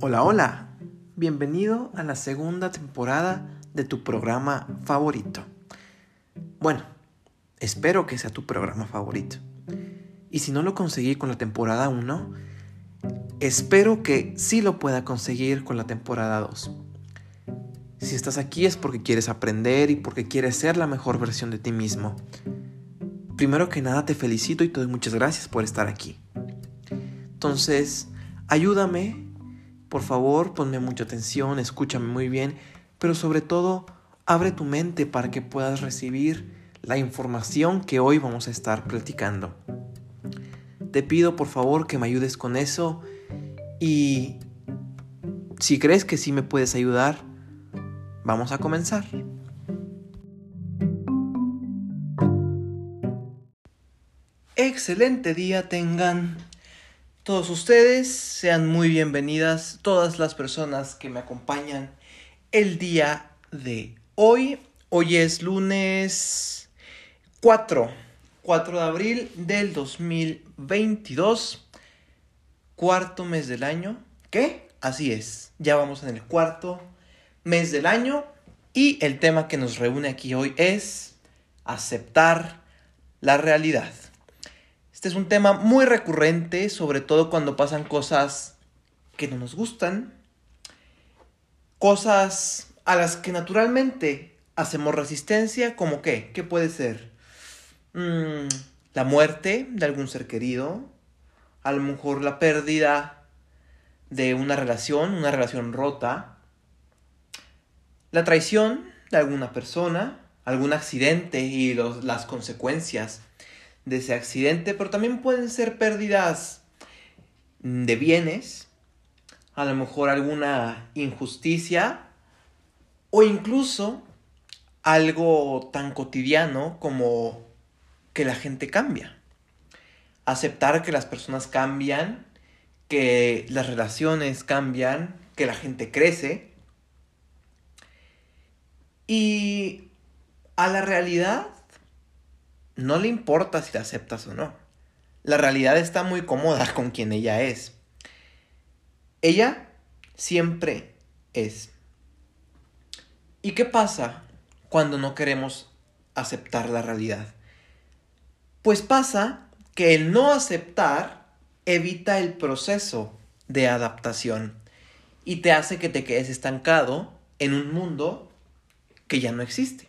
Hola, hola. Bienvenido a la segunda temporada de tu programa favorito. Bueno, espero que sea tu programa favorito. Y si no lo conseguí con la temporada 1, espero que sí lo pueda conseguir con la temporada 2. Si estás aquí es porque quieres aprender y porque quieres ser la mejor versión de ti mismo. Primero que nada te felicito y te doy muchas gracias por estar aquí. Entonces, ayúdame, por favor, ponme mucha atención, escúchame muy bien, pero sobre todo, abre tu mente para que puedas recibir la información que hoy vamos a estar platicando. Te pido por favor que me ayudes con eso y si crees que sí me puedes ayudar, vamos a comenzar. Excelente día tengan todos ustedes, sean muy bienvenidas todas las personas que me acompañan el día de hoy. Hoy es lunes 4, 4 de abril del 2022, cuarto mes del año. ¿Qué? Así es, ya vamos en el cuarto mes del año y el tema que nos reúne aquí hoy es aceptar la realidad. Este es un tema muy recurrente, sobre todo cuando pasan cosas que no nos gustan, cosas a las que naturalmente hacemos resistencia, como qué, ¿qué puede ser? Mm, la muerte de algún ser querido, a lo mejor la pérdida de una relación, una relación rota, la traición de alguna persona, algún accidente y las consecuencias de ese accidente, pero también pueden ser pérdidas de bienes, a lo mejor alguna injusticia o incluso algo tan cotidiano como que la gente cambia. Aceptar que las personas cambian, que las relaciones cambian, que la gente crece. Y a la realidad no le importa si la aceptas o no. La realidad está muy cómoda con quien ella es. Ella siempre es. ¿Y qué pasa cuando no queremos aceptar la realidad? Pues pasa que el no aceptar evita el proceso de adaptación y te hace que te quedes estancado en un mundo que ya no existe.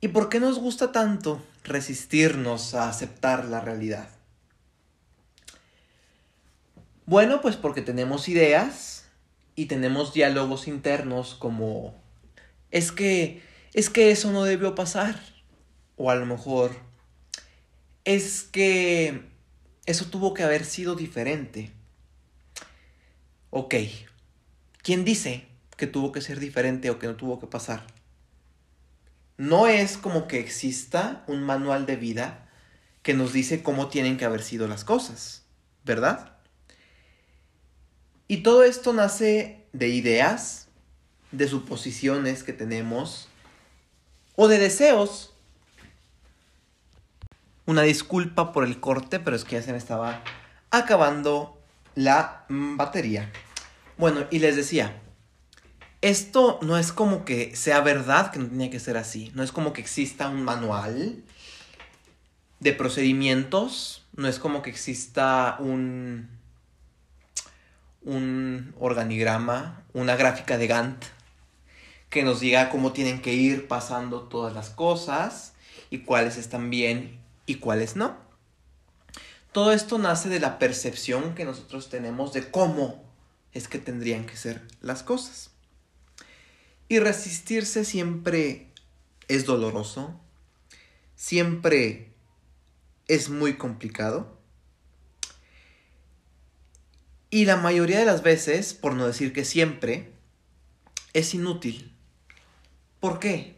¿Y por qué nos gusta tanto resistirnos a aceptar la realidad? Bueno, pues porque tenemos ideas y tenemos diálogos internos como es que es que eso no debió pasar o a lo mejor es que eso tuvo que haber sido diferente. Ok, ¿quién dice que tuvo que ser diferente o que no tuvo que pasar? No es como que exista un manual de vida que nos dice cómo tienen que haber sido las cosas, ¿verdad? Y todo esto nace de ideas, de suposiciones que tenemos o de deseos. Una disculpa por el corte, pero es que ya se me estaba acabando la batería. Bueno, y les decía, esto no es como que sea verdad que no tenía que ser así. No es como que exista un manual de procedimientos. No es como que exista un, un organigrama, una gráfica de Gantt que nos diga cómo tienen que ir pasando todas las cosas y cuáles están bien y cuáles no. Todo esto nace de la percepción que nosotros tenemos de cómo es que tendrían que ser las cosas. Y resistirse siempre es doloroso, siempre es muy complicado. Y la mayoría de las veces, por no decir que siempre, es inútil. ¿Por qué?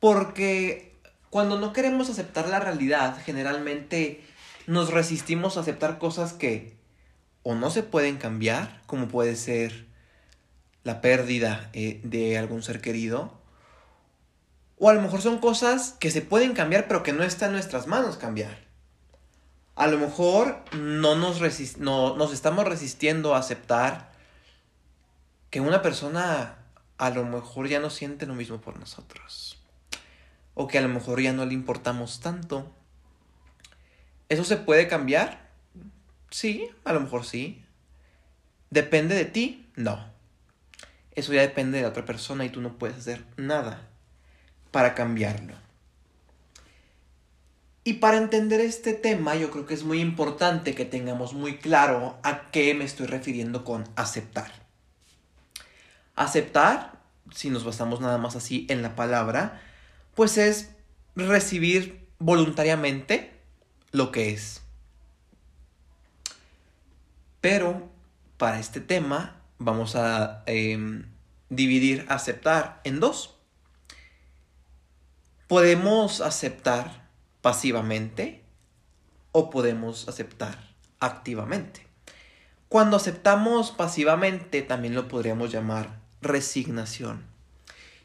Porque cuando no queremos aceptar la realidad, generalmente nos resistimos a aceptar cosas que o no se pueden cambiar, como puede ser la pérdida eh, de algún ser querido. O a lo mejor son cosas que se pueden cambiar pero que no está en nuestras manos cambiar. A lo mejor no nos, no, nos estamos resistiendo a aceptar que una persona a lo mejor ya no siente lo mismo por nosotros. O que a lo mejor ya no le importamos tanto. ¿Eso se puede cambiar? Sí, a lo mejor sí. ¿Depende de ti? No. Eso ya depende de la otra persona y tú no puedes hacer nada para cambiarlo. Y para entender este tema, yo creo que es muy importante que tengamos muy claro a qué me estoy refiriendo con aceptar. Aceptar, si nos basamos nada más así en la palabra, pues es recibir voluntariamente lo que es. Pero para este tema vamos a em, dividir aceptar en dos. Podemos aceptar pasivamente o podemos aceptar activamente. Cuando aceptamos pasivamente también lo podríamos llamar resignación.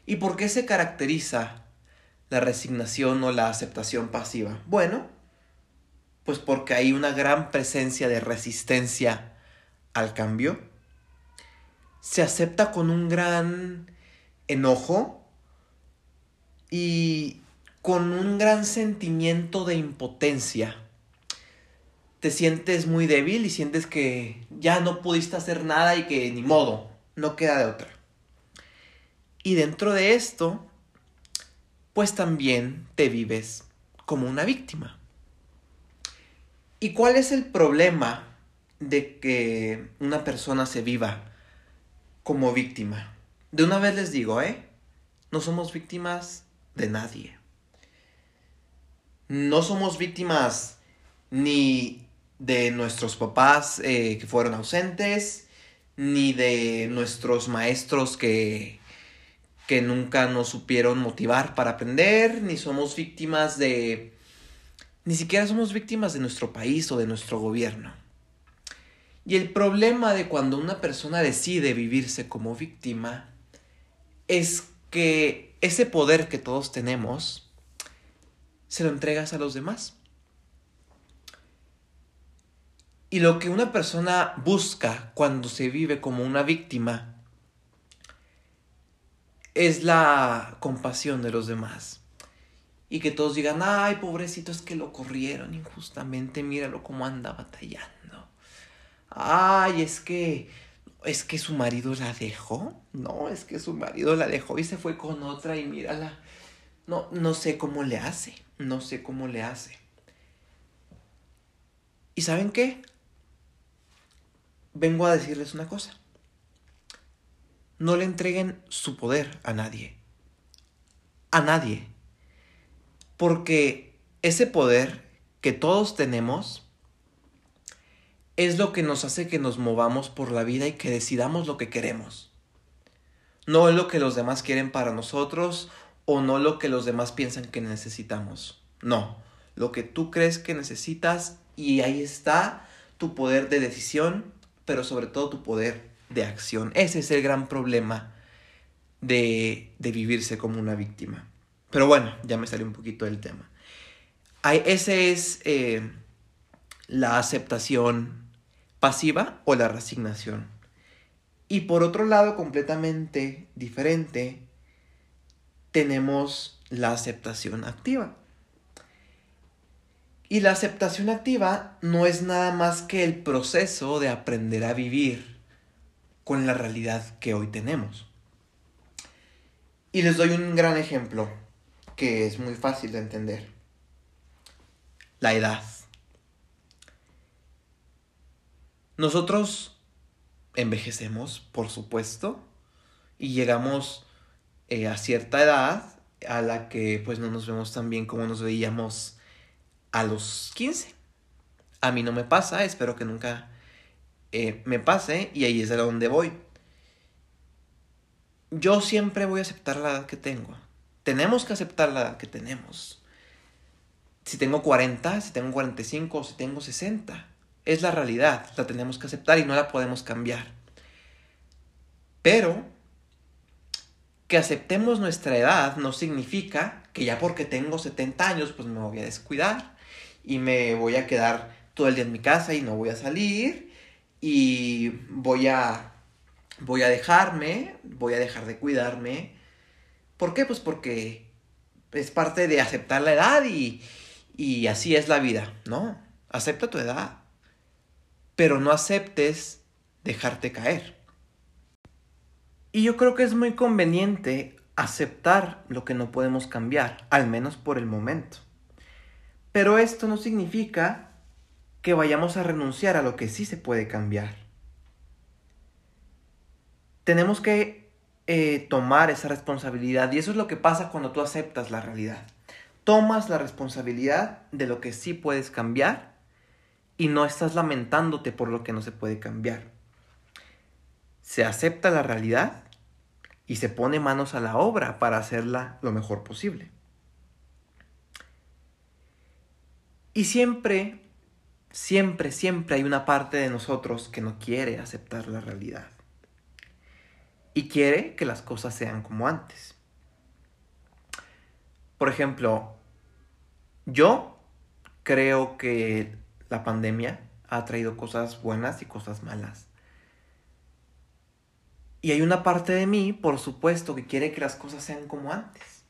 ¿Y por qué se caracteriza la resignación o la aceptación pasiva? Bueno, pues porque hay una gran presencia de resistencia al cambio. Se acepta con un gran enojo y con un gran sentimiento de impotencia. Te sientes muy débil y sientes que ya no pudiste hacer nada y que ni modo, no queda de otra. Y dentro de esto, pues también te vives como una víctima. ¿Y cuál es el problema de que una persona se viva como víctima? De una vez les digo, ¿eh? No somos víctimas de nadie. No somos víctimas ni de nuestros papás eh, que fueron ausentes, ni de nuestros maestros que que nunca nos supieron motivar para aprender, ni somos víctimas de... ni siquiera somos víctimas de nuestro país o de nuestro gobierno. Y el problema de cuando una persona decide vivirse como víctima es que ese poder que todos tenemos se lo entregas a los demás. Y lo que una persona busca cuando se vive como una víctima es la compasión de los demás. Y que todos digan, ay, pobrecito, es que lo corrieron injustamente, míralo cómo anda batallando. Ay, es que, es que su marido la dejó. No, es que su marido la dejó y se fue con otra y mírala. No, no sé cómo le hace, no sé cómo le hace. ¿Y saben qué? Vengo a decirles una cosa no le entreguen su poder a nadie. A nadie. Porque ese poder que todos tenemos es lo que nos hace que nos movamos por la vida y que decidamos lo que queremos. No es lo que los demás quieren para nosotros o no lo que los demás piensan que necesitamos. No, lo que tú crees que necesitas y ahí está tu poder de decisión, pero sobre todo tu poder de acción. Ese es el gran problema de, vivirse como una víctima. Pero bueno, ya me salió un poquito del tema. ese es eh, la aceptación pasiva o la resignación. Y por otro lado, completamente diferente, tenemos la aceptación activa. Y la aceptación activa no es nada más que el proceso de aprender a vivir con la realidad que hoy tenemos. Y les doy un gran ejemplo que es muy fácil de entender. La edad. Nosotros envejecemos, por supuesto, y llegamos eh, a cierta edad a la que pues no nos vemos tan bien como nos veíamos a los 15. A mí no me pasa, espero que nunca eh, me pase y ahí es a donde voy. Yo siempre voy a aceptar la edad que tengo. Tenemos que aceptar la edad que tenemos. Si tengo 40, si tengo 45 o si tengo 60. Es la realidad, la tenemos que aceptar y no la podemos cambiar. Pero que aceptemos nuestra edad no significa que ya porque tengo 70 años pues me voy a descuidar y me voy a quedar todo el día en mi casa y no voy a salir y voy a voy a dejarme, voy a dejar de cuidarme. ¿Por qué? Pues porque es parte de aceptar la edad y, y así es la vida, ¿no? Acepta tu edad, pero no aceptes dejarte caer. Y yo creo que es muy conveniente aceptar lo que no podemos cambiar, al menos por el momento. Pero esto no significa que vayamos a renunciar a lo que sí se puede cambiar. Tenemos que eh, tomar esa responsabilidad y eso es lo que pasa cuando tú aceptas la realidad. Tomas la responsabilidad de lo que sí puedes cambiar y no estás lamentándote por lo que no se puede cambiar. Se acepta la realidad y se pone manos a la obra para hacerla lo mejor posible. Y siempre, siempre, siempre hay una parte de nosotros que no quiere aceptar la realidad. Y quiere que las cosas sean como antes. Por ejemplo, yo creo que la pandemia ha traído cosas buenas y cosas malas. Y hay una parte de mí, por supuesto, que quiere que las cosas sean como antes.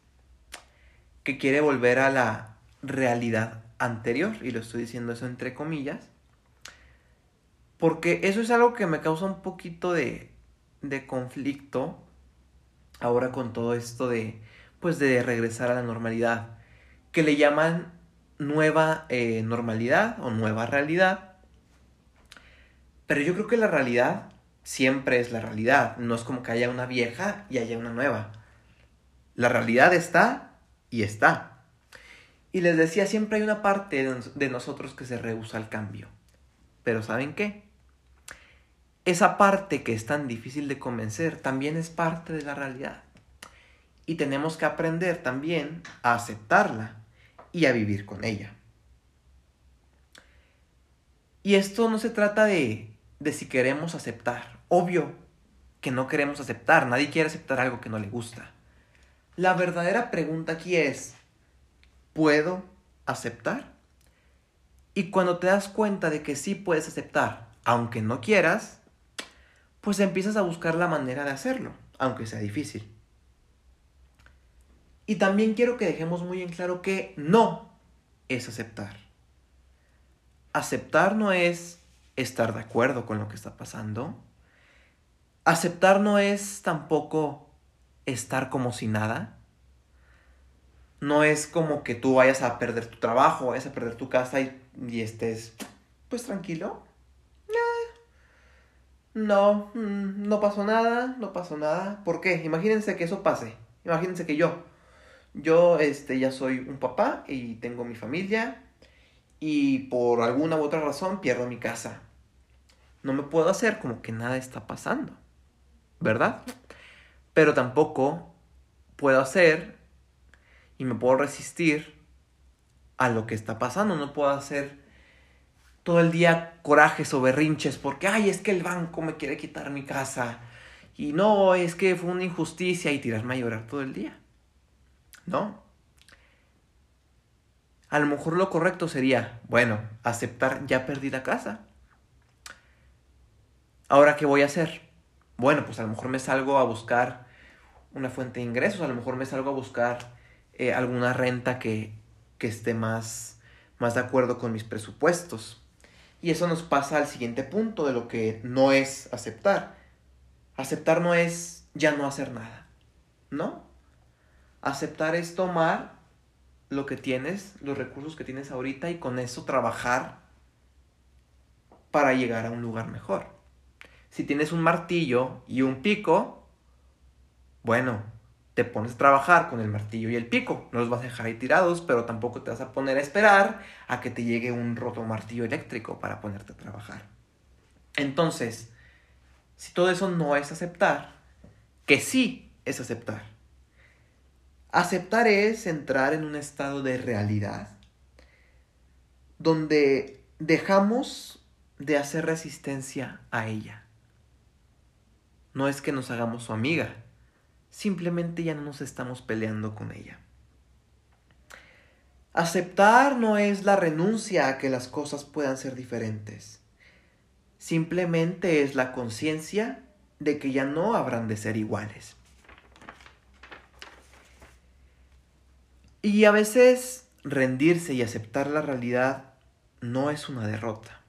Que quiere volver a la realidad anterior, y lo estoy diciendo eso entre comillas, porque eso es algo que me causa un poquito de, de conflicto ahora con todo esto de, pues, de regresar a la normalidad, que le llaman nueva eh, normalidad o nueva realidad. Pero yo creo que la realidad siempre es la realidad, no es como que haya una vieja y haya una nueva. La realidad está y está. Y les decía, siempre hay una parte de nosotros que se rehúsa al cambio. Pero ¿saben qué? Esa parte que es tan difícil de convencer también es parte de la realidad. Y tenemos que aprender también a aceptarla y a vivir con ella. Y esto no se trata de, de si queremos aceptar. Obvio que no queremos aceptar. Nadie quiere aceptar algo que no le gusta. La verdadera pregunta aquí es, puedo aceptar. Y cuando te das cuenta de que sí puedes aceptar, aunque no quieras, pues empiezas a buscar la manera de hacerlo, aunque sea difícil. Y también quiero que dejemos muy en claro que no es aceptar. Aceptar no es estar de acuerdo con lo que está pasando. Aceptar no es tampoco estar como si nada no es como que tú vayas a perder tu trabajo, vayas a perder tu casa y, estés, pues tranquilo. no, mm, no pasó nada, no pasó nada. ¿Por qué? Imagínense que eso pase. Imagínense que yo, yo este, ya soy un papá y tengo mi familia y por alguna u otra razón pierdo mi casa. No me puedo hacer como que nada está pasando, ¿verdad? Pero tampoco puedo hacer y me puedo resistir a lo que está pasando. No puedo hacer todo el día corajes o berrinches porque, ay, es que el banco me quiere quitar mi casa. Y no, es que fue una injusticia y tirarme a llorar todo el día. No. A lo mejor lo correcto sería, bueno, aceptar ya perdí la casa. Ahora, ¿qué voy a hacer? Bueno, pues a lo mejor me salgo a buscar una fuente de ingresos, a lo mejor me salgo a buscar eh, alguna renta que, que esté más, más de acuerdo con mis presupuestos. Y eso nos pasa al siguiente punto de lo que no es aceptar. Aceptar no es ya no hacer nada, ¿no? Aceptar es tomar lo que tienes, los recursos que tienes ahorita y con eso trabajar para llegar a un lugar mejor. Si tienes un martillo y un pico, bueno, te pones a trabajar con el martillo y el pico. No los vas a dejar ahí tirados, pero tampoco te vas a poner a esperar a que te llegue un roto martillo eléctrico para ponerte a trabajar. Entonces, si todo eso no es aceptar, que sí es aceptar. Aceptar es entrar en un estado de realidad donde dejamos de hacer resistencia a ella. No es que nos hagamos su amiga, simplemente ya no nos estamos peleando con ella. Aceptar no es la renuncia a que las cosas puedan ser diferentes. Simplemente es la conciencia de que ya no habrán de ser iguales. Y a veces rendirse y aceptar la realidad no es una derrota.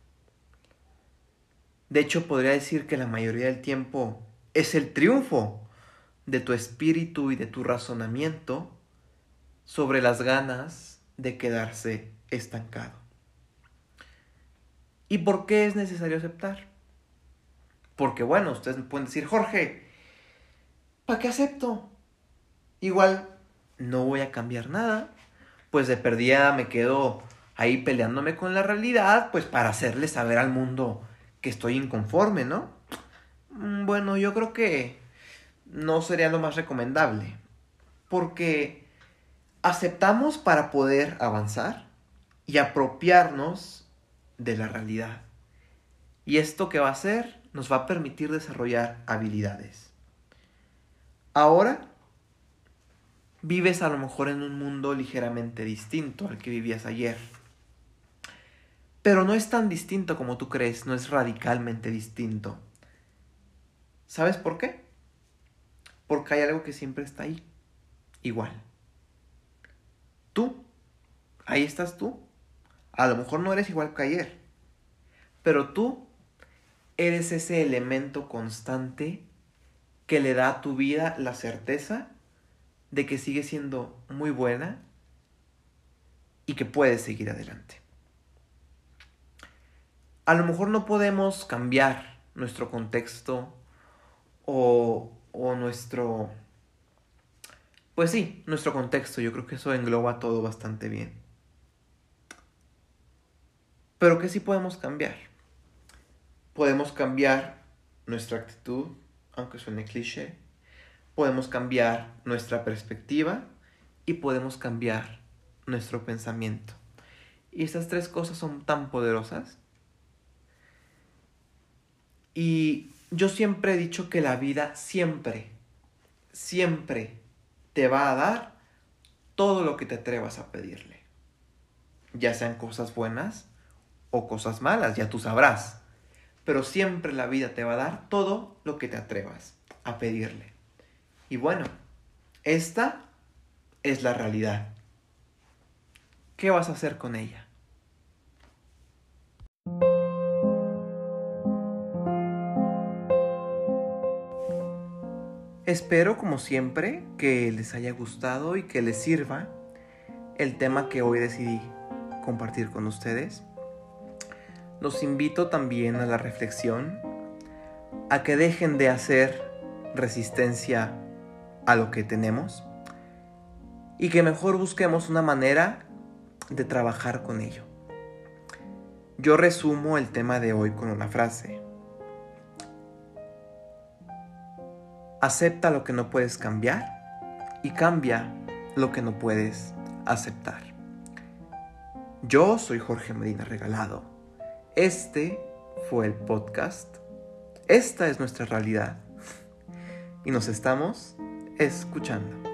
De hecho, podría decir que la mayoría del tiempo es el triunfo de tu espíritu y de tu razonamiento sobre las ganas de quedarse estancado. ¿Y por qué es necesario aceptar? Porque bueno, ustedes pueden decir, Jorge, ¿para qué acepto? Igual no voy a cambiar nada. Pues de perdida me quedo ahí peleándome con la realidad, pues para hacerle saber al mundo que estoy inconforme, ¿no? Mm, bueno, yo creo que no sería lo más recomendable. Porque aceptamos para poder avanzar y apropiarnos de la realidad. Y esto que va a hacer nos va a permitir desarrollar habilidades. Ahora vives a lo mejor en un mundo ligeramente distinto al que vivías ayer. Pero no es tan distinto como tú crees, no es radicalmente distinto. ¿Sabes por qué? Porque hay algo que siempre está ahí, igual. Tú, ahí estás tú. A lo mejor no eres igual que ayer, pero tú eres ese elemento constante que le da a tu vida la certeza de que sigue siendo muy buena y que puedes seguir adelante. A lo mejor no podemos cambiar nuestro contexto o, o nuestro... Pues sí, nuestro contexto, yo creo que eso engloba todo bastante bien. Pero ¿qué sí podemos cambiar? Podemos cambiar nuestra actitud, aunque suene cliché, podemos cambiar nuestra perspectiva y podemos cambiar nuestro pensamiento. Y estas tres cosas son tan poderosas. Y yo siempre he dicho que la vida siempre, siempre te va a dar todo lo que te atrevas a pedirle. Ya sean cosas buenas o cosas malas, ya tú sabrás. Pero siempre la vida te va a dar todo lo que te atrevas a pedirle. Y bueno, esta es la realidad. ¿Qué vas a hacer con ella? Espero, como siempre, que les haya gustado y que les sirva el tema que hoy decidí compartir con ustedes. Los invito también a la reflexión, a que dejen de hacer resistencia a lo que tenemos y que mejor busquemos una manera de trabajar con ello. Yo resumo el tema de hoy con una frase. Acepta lo que no puedes cambiar y cambia lo que no puedes aceptar. Yo soy Jorge Medina Regalado. Este fue el podcast. Esta es nuestra realidad. Y nos estamos escuchando.